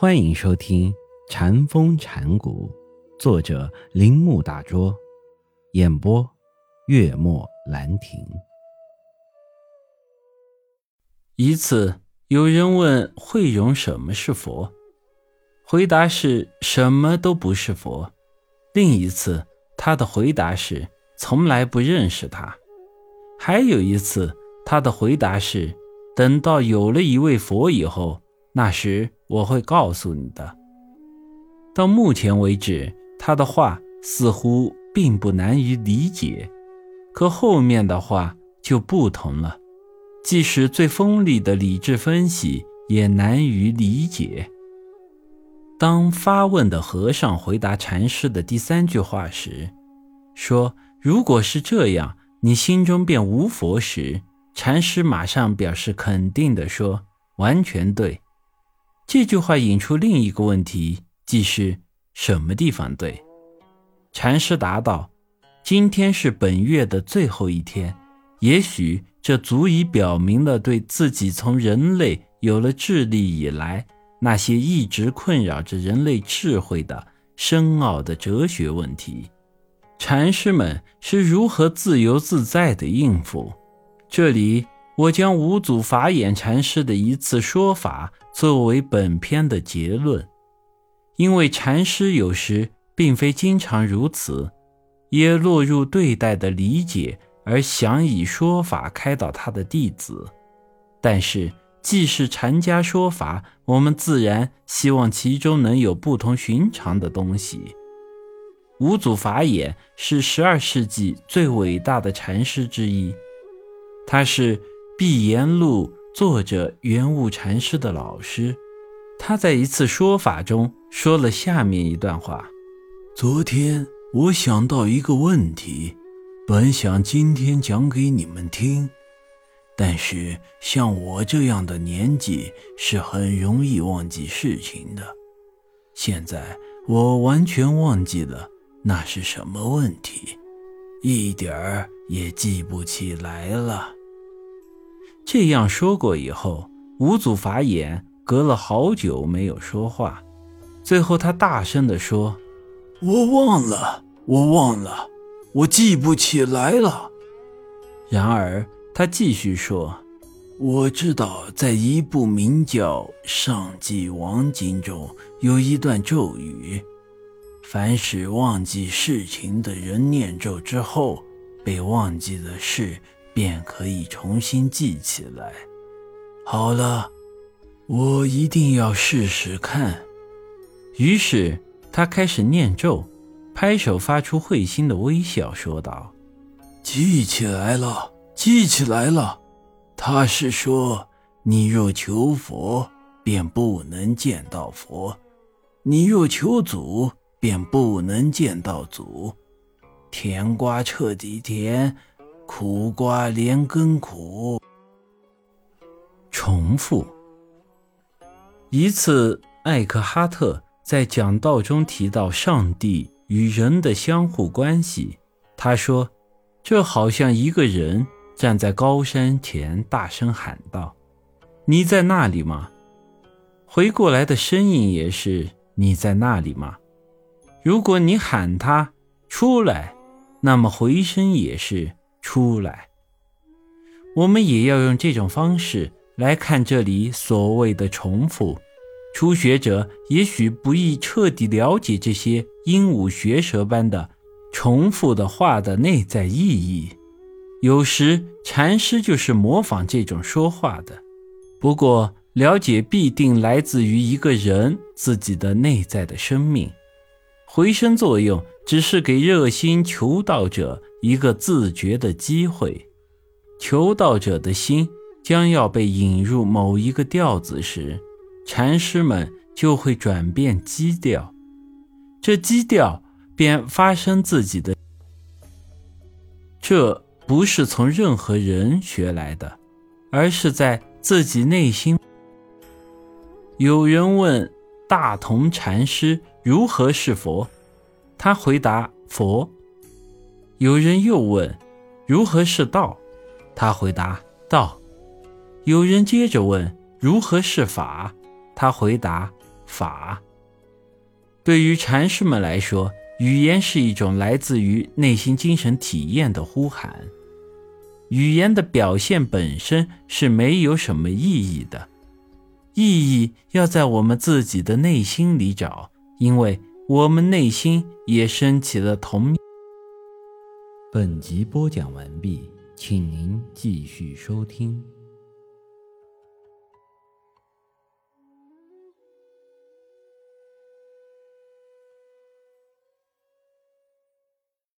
欢迎收听《禅风禅谷，作者铃木大拙，演播月末兰亭。一次，有人问慧荣什么是佛，回答是什么都不是佛。另一次，他的回答是从来不认识他。还有一次，他的回答是等到有了一位佛以后。那时我会告诉你的。到目前为止，他的话似乎并不难于理解，可后面的话就不同了。即使最锋利的理智分析也难于理解。当发问的和尚回答禅师的第三句话时，说：“如果是这样，你心中便无佛时，禅师马上表示肯定地说：“完全对。”这句话引出另一个问题，即是什么地方对？禅师答道：“今天是本月的最后一天，也许这足以表明了对自己从人类有了智力以来，那些一直困扰着人类智慧的深奥的哲学问题。禅师们是如何自由自在的应付？这里。”我将五祖法眼禅师的一次说法作为本篇的结论，因为禅师有时并非经常如此，也落入对待的理解而想以说法开导他的弟子。但是，既是禅家说法，我们自然希望其中能有不同寻常的东西。五祖法眼是十二世纪最伟大的禅师之一，他是。碧岩录作者圆悟禅师的老师，他在一次说法中说了下面一段话：昨天我想到一个问题，本想今天讲给你们听，但是像我这样的年纪是很容易忘记事情的。现在我完全忘记了那是什么问题，一点儿也记不起来了。这样说过以后，五祖法眼隔了好久没有说话。最后，他大声地说：“我忘了，我忘了，我记不起来了。”然而，他继续说：“我知道，在一部名叫《上记王经》中有一段咒语，凡是忘记事情的人念咒之后，被忘记的事。”便可以重新记起来。好了，我一定要试试看。于是他开始念咒，拍手发出会心的微笑，说道：“记起来了，记起来了。他是说，你若求佛，便不能见到佛；你若求祖，便不能见到祖。甜瓜彻底甜。”苦瓜连根苦。重复。一次，艾克哈特在讲道中提到上帝与人的相互关系。他说：“这好像一个人站在高山前，大声喊道：‘你在那里吗？’回过来的声音也是：‘你在那里吗？’如果你喊他出来，那么回声也是。”出来，我们也要用这种方式来看这里所谓的重复。初学者也许不易彻底了解这些鹦鹉学舌般的重复的话的内在意义。有时禅师就是模仿这种说话的。不过，了解必定来自于一个人自己的内在的生命。回声作用只是给热心求道者。一个自觉的机会，求道者的心将要被引入某一个调子时，禅师们就会转变基调，这基调便发生自己的。这不是从任何人学来的，而是在自己内心。有人问大同禅师如何是佛，他回答佛。有人又问：“如何是道？”他回答：“道。”有人接着问：“如何是法？”他回答：“法。对于禅师们来说，语言是一种来自于内心精神体验的呼喊。语言的表现本身是没有什么意义的，意义要在我们自己的内心里找，因为我们内心也升起了同。本集播讲完毕，请您继续收听。